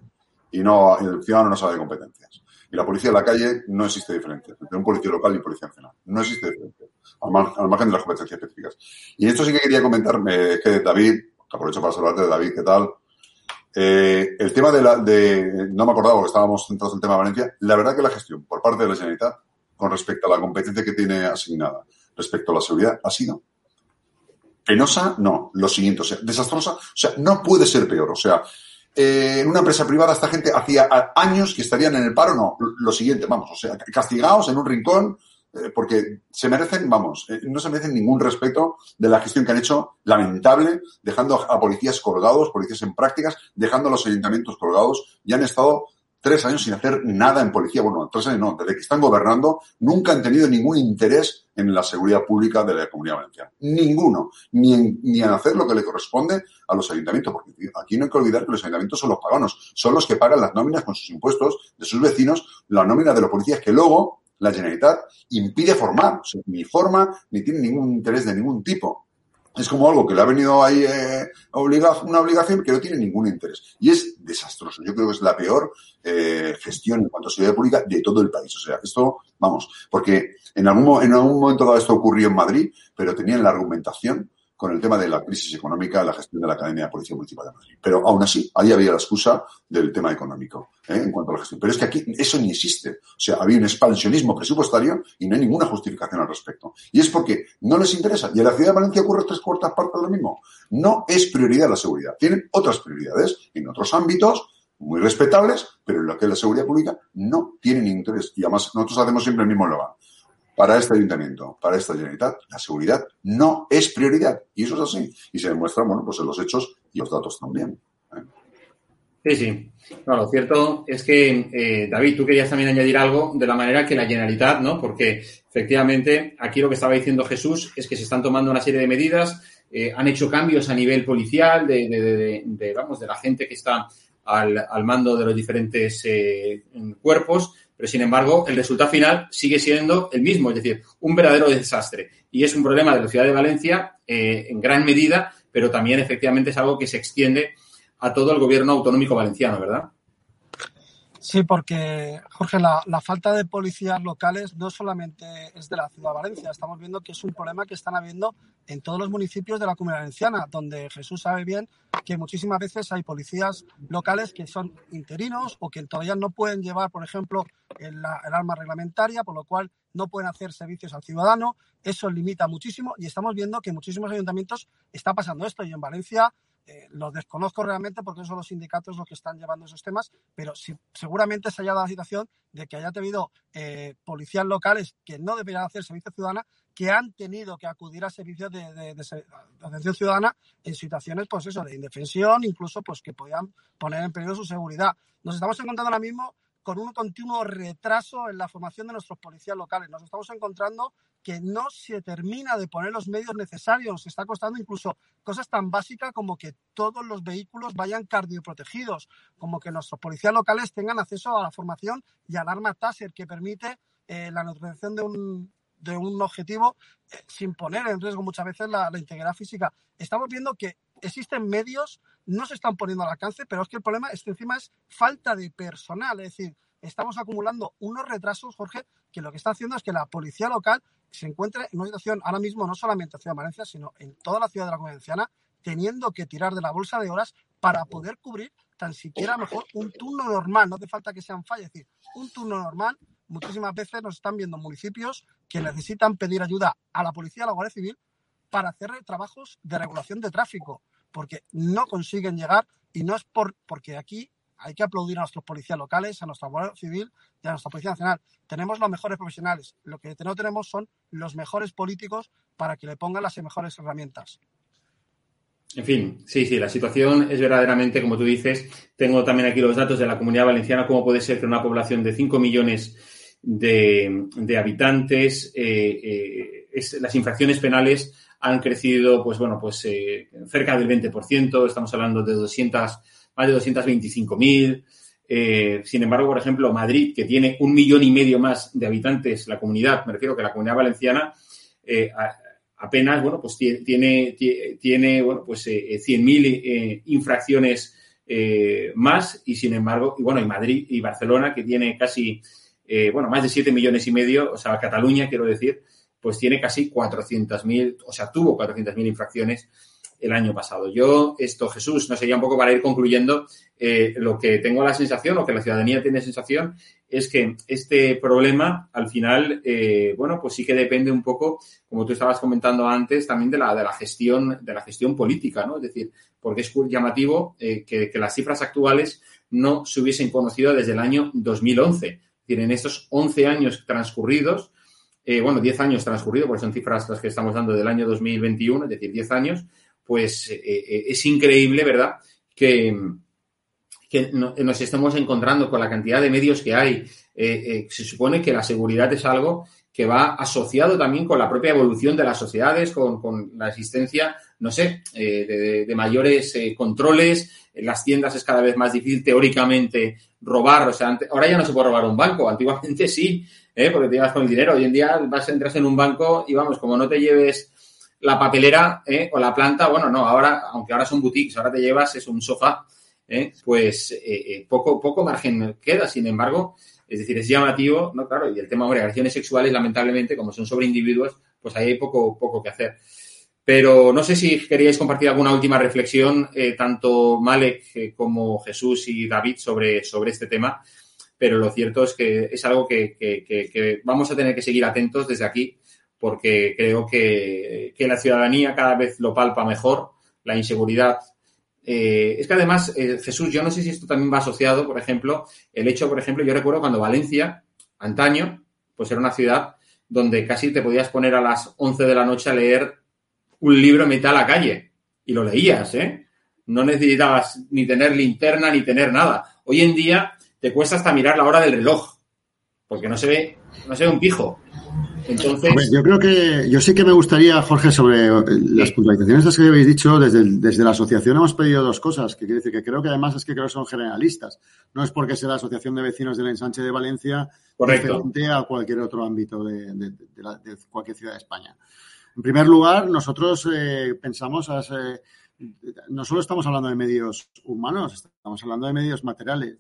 Y no, el ciudadano no sabe de competencias. Y la policía de la calle no existe diferencia entre un policía local y un policía nacional. No existe diferencia, al, margen de las competencias específicas. Y esto sí que quería comentar, eh, que David, aprovecho para saludarte David, ¿qué tal? Eh, el tema de la, de, no me acordaba porque estábamos centrados en el tema de Valencia, la verdad que la gestión por parte de la Generalitat con respecto a la competencia que tiene asignada respecto a la seguridad ha sido penosa, no, lo siguiente, o sea, desastrosa, o sea, no puede ser peor, o sea, eh, en una empresa privada esta gente hacía años que estarían en el paro, no, lo siguiente, vamos, o sea, castigados en un rincón, porque se merecen, vamos, eh, no se merecen ningún respeto de la gestión que han hecho, lamentable, dejando a policías colgados, policías en prácticas, dejando a los ayuntamientos colgados, y han estado tres años sin hacer nada en policía. Bueno, tres años no, desde que están gobernando, nunca han tenido ningún interés en la seguridad pública de la comunidad valenciana. Ninguno. Ni en, ni en hacer lo que le corresponde a los ayuntamientos, porque aquí no hay que olvidar que los ayuntamientos son los paganos, son los que pagan las nóminas con sus impuestos de sus vecinos, la nómina de los policías que luego la Generalitat impide formar, o sea, ni forma ni tiene ningún interés de ningún tipo es como algo que le ha venido ahí eh, una obligación que no tiene ningún interés. Y es desastroso. Yo creo que es la peor eh, gestión en cuanto a seguridad pública de todo el país. O sea, esto, vamos, porque en algún, en algún momento dado esto ocurrió en Madrid, pero tenían la argumentación con el tema de la crisis económica, la gestión de la Academia de Policía Municipal de Madrid. Pero aún así, ahí había la excusa del tema económico ¿eh? en cuanto a la gestión. Pero es que aquí eso ni existe. O sea, había un expansionismo presupuestario y no hay ninguna justificación al respecto. Y es porque no les interesa. Y en la ciudad de Valencia ocurre tres cuartas partes de lo mismo. No es prioridad la seguridad. Tienen otras prioridades en otros ámbitos muy respetables, pero en lo que es la seguridad pública no tienen interés. Y además nosotros hacemos siempre el mismo eslogan para este ayuntamiento, para esta Generalitat, la seguridad no es prioridad. Y eso es así. Y se demuestra, bueno, pues en los hechos y los datos también. ¿eh?
Sí, sí. No, lo cierto es que, eh, David, tú querías también añadir algo de la manera que la Generalitat, ¿no? Porque efectivamente aquí lo que estaba diciendo Jesús es que se están tomando una serie de medidas, eh, han hecho cambios a nivel policial, de, de, de, vamos, de la gente que está al, al mando de los diferentes cuerpos pero sin embargo, el resultado final sigue siendo el mismo, es decir, un verdadero desastre. Y es un problema de la ciudad de Valencia eh, en gran medida, pero también efectivamente es algo que se extiende a todo el gobierno autonómico valenciano, ¿verdad?
Sí, porque, Jorge, la, falta de policías locales no solamente es de la ciudad de Valencia, estamos viendo que es un problema que están habiendo en todos los municipios de la comunidad valenciana, donde Jesús sabe bien que muchísimas veces hay policías locales que son interinos o que todavía no pueden llevar, por ejemplo, el, el arma reglamentaria, por lo cual no pueden hacer servicios al ciudadano. Eso limita muchísimo y estamos viendo que en muchísimos ayuntamientos está pasando esto y en Valencia eh, lo desconozco realmente porque son los sindicatos los que están llevando esos temas, pero si, seguramente se haya dado la situación de que haya tenido eh, policías locales que no deberían hacer servicio ciudadana, que han tenido que acudir a servicios de, atención ciudadana en situaciones, pues eso, de indefensión, incluso pues que podían poner en peligro su seguridad. Nos estamos encontrando ahora mismo con un continuo retraso en la formación de nuestros policías locales. Nos estamos encontrando que no se termina de poner los medios necesarios. Está costando incluso cosas tan básicas como que todos los vehículos vayan cardioprotegidos, como que nuestros policías locales tengan acceso a la formación y al arma Taser que permite eh, la neutralización de un, de un objetivo eh, sin poner en riesgo muchas veces la, la, integridad física. Estamos viendo que existen medios, no se están poniendo al alcance, pero es que el problema es que encima es falta de personal. Es decir, estamos acumulando unos retrasos, Jorge, que lo que está haciendo es que la policía local se encuentre en una situación ahora mismo, no solamente en Ciudad de Valencia, sino en toda la ciudad de la Comunidad teniendo que tirar de la bolsa de horas para poder cubrir tan siquiera mejor un turno normal. No hace falta que sean fallas, es decir, un turno normal. Muchísimas veces nos están viendo municipios que necesitan pedir ayuda a la policía, a la Guardia Civil, para hacer trabajos de regulación de tráfico, porque no consiguen llegar y no es por, porque aquí hay que aplaudir a nuestros policías locales, a nuestra Guardia Civil y a nuestra Policía Nacional. Tenemos los mejores profesionales. Lo que no tenemos son los mejores políticos para que le pongan las mejores herramientas.
En fin, sí, sí, la situación es verdaderamente, como tú dices, tengo también aquí los datos de la comunidad valenciana, cómo puede ser que una población de 5 millones de, habitantes, eh, eh, las infracciones penales han crecido, pues bueno, pues eh, cerca del 20%, estamos hablando de 200 más de 225.000. Eh, sin embargo, por ejemplo, Madrid, que tiene un millón y medio más de habitantes, la comunidad, me refiero que la comunidad valenciana, eh, apenas, bueno, pues tiene, tiene bueno, pues 100.000 eh, infracciones más y, sin embargo, y bueno, y Madrid y Barcelona, que tiene casi, bueno, más de 7 millones y medio, o sea, Cataluña, quiero decir, pues tiene casi 400.000, o sea, tuvo 400.000 infracciones el año pasado. Yo, esto, Jesús, no sería un poco para ir concluyendo, eh, lo que tengo la sensación, o que la ciudadanía tiene sensación, es que este problema, al final, eh, bueno, pues sí que depende un poco, como tú estabas comentando antes, también de la, de la gestión, de la gestión política, ¿no? Es decir, porque es llamativo eh, que, las cifras actuales no se hubiesen conocido desde el año 2011. Es decir, en estos 11 años transcurridos, bueno, 10 años transcurridos, porque son cifras las que estamos dando del año 2021, es decir, 10 años, pues eh, eh, es increíble, ¿verdad? Que, nos estemos encontrando con la cantidad de medios que hay. Eh, se supone que la seguridad es algo que va asociado también con la propia evolución de las sociedades, con, la existencia, no sé, de, mayores controles. En las tiendas es cada vez más difícil teóricamente robar. O sea, ahora ya no se puede robar un banco. Antiguamente sí, porque te ibas con el dinero. Hoy en día vas, entras en un banco y vamos, como no te lleves la papelera ¿eh? o la planta, bueno, no, ahora, aunque ahora son boutiques, ahora te llevas es un sofá, ¿eh? pues eh, poco, poco margen queda, sin embargo, es decir, es llamativo, ¿no? Claro, y el tema de agregaciones sexuales, lamentablemente, como son sobre individuos, pues ahí hay poco, poco que hacer. Pero no sé si queríais compartir alguna última reflexión, tanto Malek como Jesús y David, sobre, sobre este tema, pero lo cierto es que es algo que, que vamos a tener que seguir atentos desde aquí porque creo que, la ciudadanía cada vez lo palpa mejor, la inseguridad. Eh, es que además, eh, Jesús, yo no sé si esto también va asociado, por ejemplo, el hecho, por ejemplo, yo recuerdo cuando Valencia, antaño, pues era una ciudad donde casi te podías poner a las 11 de la noche a leer un libro en mitad la calle y lo leías, ¿eh? No necesitabas ni tener linterna ni tener nada. Hoy en día te cuesta hasta mirar la hora del reloj, porque no se ve, no se ve un pijo. Entonces.
yo creo que. Yo sí que me gustaría, Jorge, sobre las puntualizaciones que habéis dicho, desde, desde la asociación hemos pedido dos cosas, que quiere decir que creo que además es que creo que son generalistas. No es porque sea la Asociación de Vecinos del Ensanche de Valencia
Correcto.
a cualquier otro ámbito de, cualquier ciudad de España. En primer lugar, nosotros eh, pensamos. Eh, no solo estamos hablando de medios humanos, estamos hablando de medios materiales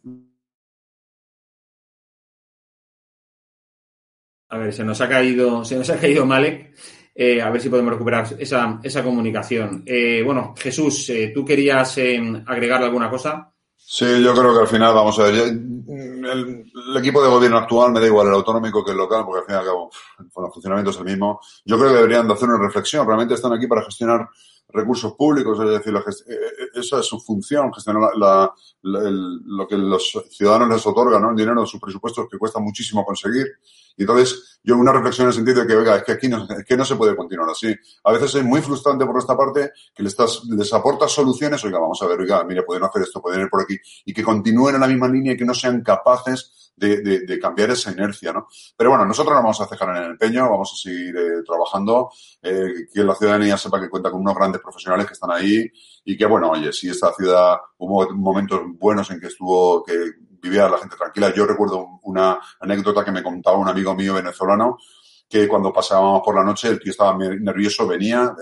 A ver, se nos ha caído, se nos ha caído Malek. Eh, a ver si podemos recuperar esa, esa comunicación. Eh, bueno, Jesús, eh, ¿tú querías agregar alguna cosa?
Sí, yo creo que al final, vamos a ver, el, equipo de gobierno actual me da igual el autonómico que el local, porque al fin y al cabo, el funcionamiento es el mismo. Yo creo que deberían de hacer una reflexión. Realmente están aquí para gestionar recursos públicos, es decir, esa es su función, gestionar lo que los ciudadanos les otorgan, ¿no? El dinero de sus presupuestos que cuesta muchísimo conseguir y entonces, yo una reflexión en el sentido de que, venga, es que aquí no, es que no se puede continuar así. A veces es muy frustrante por esta parte que les, estás, les aportas soluciones, oiga, vamos a ver, oiga, mire, pueden hacer esto, pueden ir por aquí, y que continúen en la misma línea y que no sean capaces de, de, cambiar esa inercia, ¿no? Pero bueno, nosotros no vamos a cejar en el empeño, vamos a seguir eh, trabajando, eh, que la ciudadanía sepa que cuenta con unos grandes profesionales que están ahí y que, bueno, oye, si esta ciudad hubo momentos buenos en que estuvo, que vivía la gente tranquila. Yo recuerdo una anécdota que me contaba un amigo mío venezolano que cuando pasábamos por la noche el tío estaba nervioso, venía,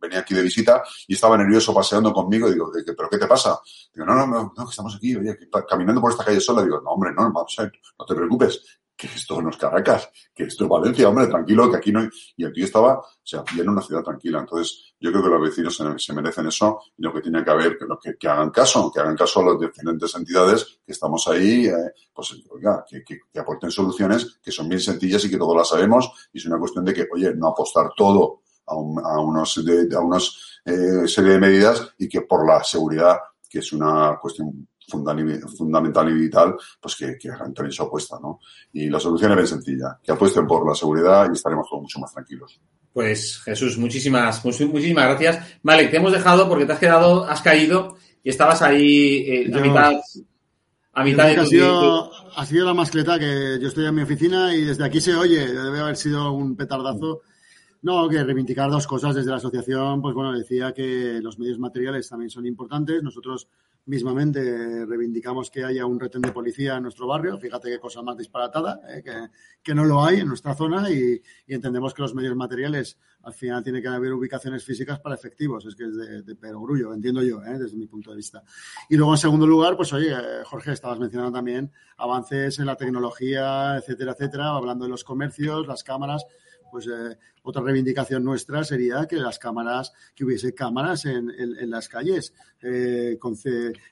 venía aquí de visita y estaba nervioso paseando conmigo digo, ¿pero qué te pasa? Digo, no, no, no, que estamos aquí, oye, caminando por esta calle sola. Digo, no, hombre, no, a no te preocupes, que esto no es Caracas, que esto es Valencia, hombre, tranquilo, que aquí no hay... Y el tío estaba, o sea, en una ciudad tranquila. Entonces, yo creo que los vecinos se, merecen eso y lo que tiene que haber, que, que, que, hagan caso, que hagan caso a las diferentes entidades que estamos ahí, eh, pues, oiga, que, aporten soluciones que son bien sencillas y que todos las sabemos y es una cuestión de que, oye, no apostar todo a, a unos, de, a unos eh, serie de medidas y que por la seguridad, que es una cuestión fundamental y vital, pues que, que hagan también su apuesta, ¿no? Y la solución es bien sencilla, que apuesten por la seguridad y estaremos todos mucho más tranquilos.
Pues Jesús, muchísimas, muchísimas gracias. Vale, te hemos dejado porque te has quedado, has caído y estabas ahí eh, a mitad, a mitad de
ha sido, ha sido la mascleta que yo estoy en mi oficina y desde aquí se oye, debe haber sido un petardazo. No, que reivindicar dos cosas desde la asociación, pues bueno, decía que los medios materiales también son importantes. Nosotros mismamente reivindicamos que haya un retén de policía en nuestro barrio. Fíjate qué cosa más disparatada, ¿eh? que, que, no lo hay en nuestra zona y, entendemos que los medios materiales al final tiene que haber ubicaciones físicas para efectivos. Es que es de, de perogrullo, entiendo yo, ¿eh? desde mi punto de vista. Y luego, en segundo lugar, pues oye, Jorge, estabas mencionando también avances en la tecnología, etcétera, etcétera, hablando de los comercios, las cámaras pues eh, otra reivindicación nuestra sería que las cámaras, que hubiese cámaras en, en, las calles, eh, con,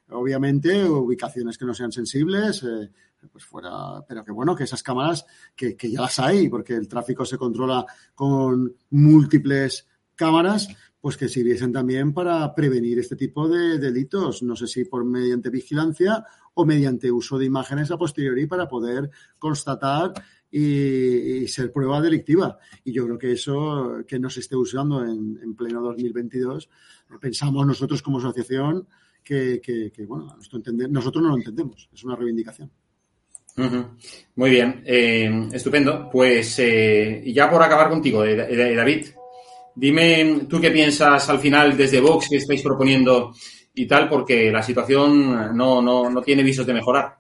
obviamente ubicaciones que no sean sensibles, eh, pues fuera, pero que bueno, que esas cámaras, que, que ya las hay, porque el tráfico se controla con múltiples cámaras, pues que sirviesen también para prevenir este tipo de delitos, no sé si por mediante vigilancia o mediante uso de imágenes a posteriori para poder constatar y, ser prueba delictiva. Y yo creo que eso, que no se esté usando en, en pleno 2022, pensamos nosotros como asociación que, bueno, nosotros no lo entendemos, es una reivindicación.
Muy bien, eh, estupendo. Pues, eh, ya por acabar contigo, eh, David, dime tú qué piensas al final desde Vox que estáis proponiendo y tal, porque la situación no, no, no tiene visos de mejorar.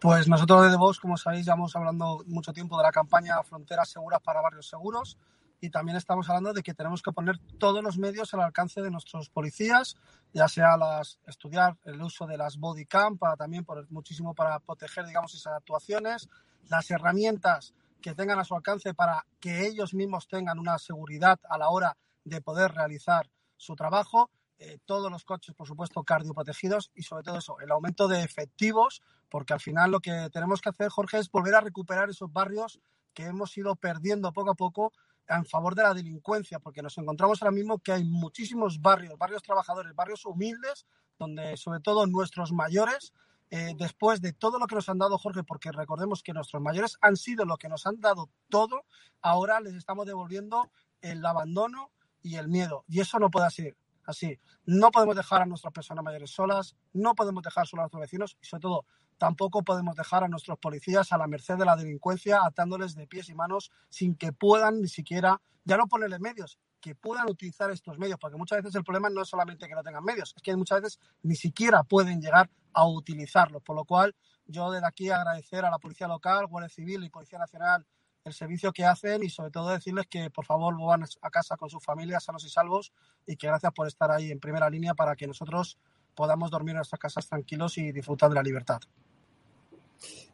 Pues nosotros desde Vox, como sabéis, llevamos hablando mucho tiempo de la campaña Fronteras Seguras para Barrios Seguros y también estamos hablando de que tenemos que poner todos los medios al alcance de nuestros policías, ya sea las, estudiar el uso de las body cam para también por muchísimo para proteger, digamos, esas actuaciones, las herramientas que tengan a su alcance para que ellos mismos tengan una seguridad a la hora de poder realizar su trabajo eh, todos los coches, por supuesto, cardioprotegidos y sobre todo eso, el aumento de efectivos, porque al final lo que tenemos que hacer, Jorge, es volver a recuperar esos barrios que hemos ido perdiendo poco a poco en favor de la delincuencia, porque nos encontramos ahora mismo que hay muchísimos barrios, barrios trabajadores, barrios humildes, donde sobre todo nuestros mayores, eh, después de todo lo que nos han dado, Jorge, porque recordemos que nuestros mayores han sido lo que nos han dado todo, ahora les estamos devolviendo el abandono y el miedo. Y eso no puede ser así. No podemos dejar a nuestras personas mayores solas, no podemos dejar solos a nuestros vecinos y sobre todo tampoco podemos dejar a nuestros policías a la merced de la delincuencia atándoles de pies y manos sin que puedan ni siquiera, ya no ponerle medios, que puedan utilizar estos medios, porque muchas veces el problema no es solamente que no tengan medios, es que muchas veces ni siquiera pueden llegar a utilizarlos, por lo cual yo desde aquí agradecer a la Policía Local, Guardia Civil y Policía Nacional el servicio que hacen y sobre todo decirles que por favor van a casa con sus familias sanos y salvos y que gracias por estar ahí en primera línea para que nosotros podamos dormir en nuestras casas tranquilos y disfrutar de la libertad.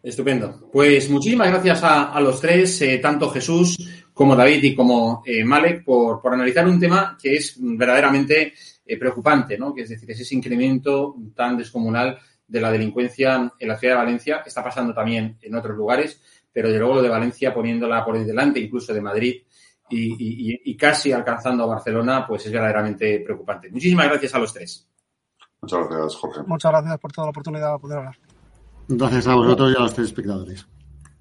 Estupendo. Pues muchísimas gracias a, los tres, eh, tanto Jesús como David y como eh, Malek, por, por, analizar un tema que es verdaderamente eh, preocupante, ¿no? Que es decir, es ese incremento tan descomunal de la delincuencia en la ciudad de Valencia, está pasando también en otros lugares pero de luego lo de Valencia poniéndola por delante, incluso de Madrid, y, y, y, casi alcanzando a Barcelona, pues es verdaderamente preocupante. Muchísimas gracias a los tres.
Muchas gracias, Jorge.
Muchas gracias por toda la oportunidad de poder hablar.
Gracias a vosotros y a los tres espectadores.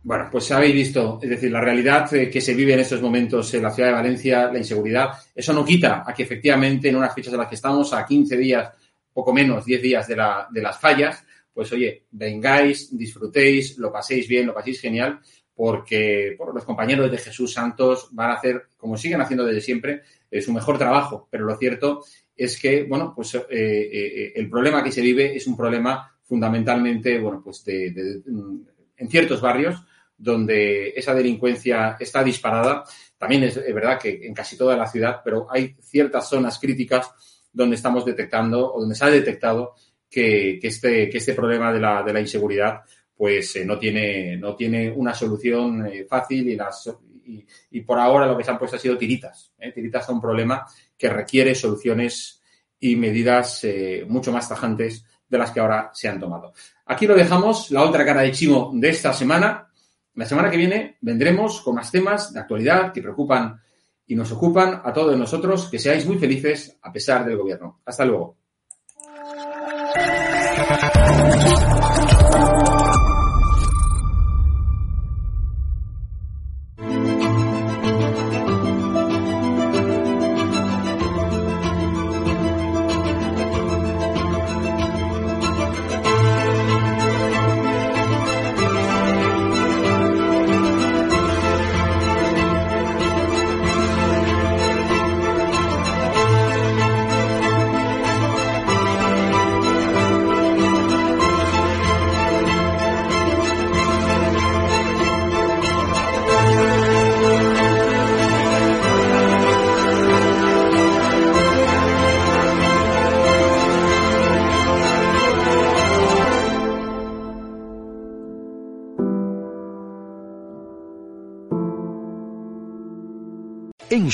Bueno, pues habéis visto, es decir, la realidad que se vive en estos momentos en la ciudad de Valencia, la inseguridad, eso no quita a que efectivamente en unas fechas en las que estamos, a 15 días, poco menos, 10 días de, la, de las fallas, pues oye, vengáis, disfrutéis, lo paséis bien, lo paséis genial, porque los compañeros de Jesús Santos van a hacer, como siguen haciendo desde siempre, eh, su mejor trabajo. Pero lo cierto es que, bueno, pues eh, eh, el problema que se vive es un problema fundamentalmente, bueno, pues de, de, en ciertos barrios, donde esa delincuencia está disparada. También es verdad que en casi toda la ciudad, pero hay ciertas zonas críticas donde estamos detectando o donde se ha detectado que, este, que este problema de la, de la inseguridad pues eh, no, tiene, no tiene una solución eh, fácil y, por ahora lo que se han puesto ha sido tiritas. ¿eh? Tiritas son un problema que requiere soluciones y medidas mucho más tajantes de las que ahora se han tomado. Aquí lo dejamos, la otra cara de chimo de esta semana. La semana que viene vendremos con más temas de actualidad que preocupan y nos ocupan a todos nosotros. Que seáis muy felices a pesar del gobierno. Hasta luego.
En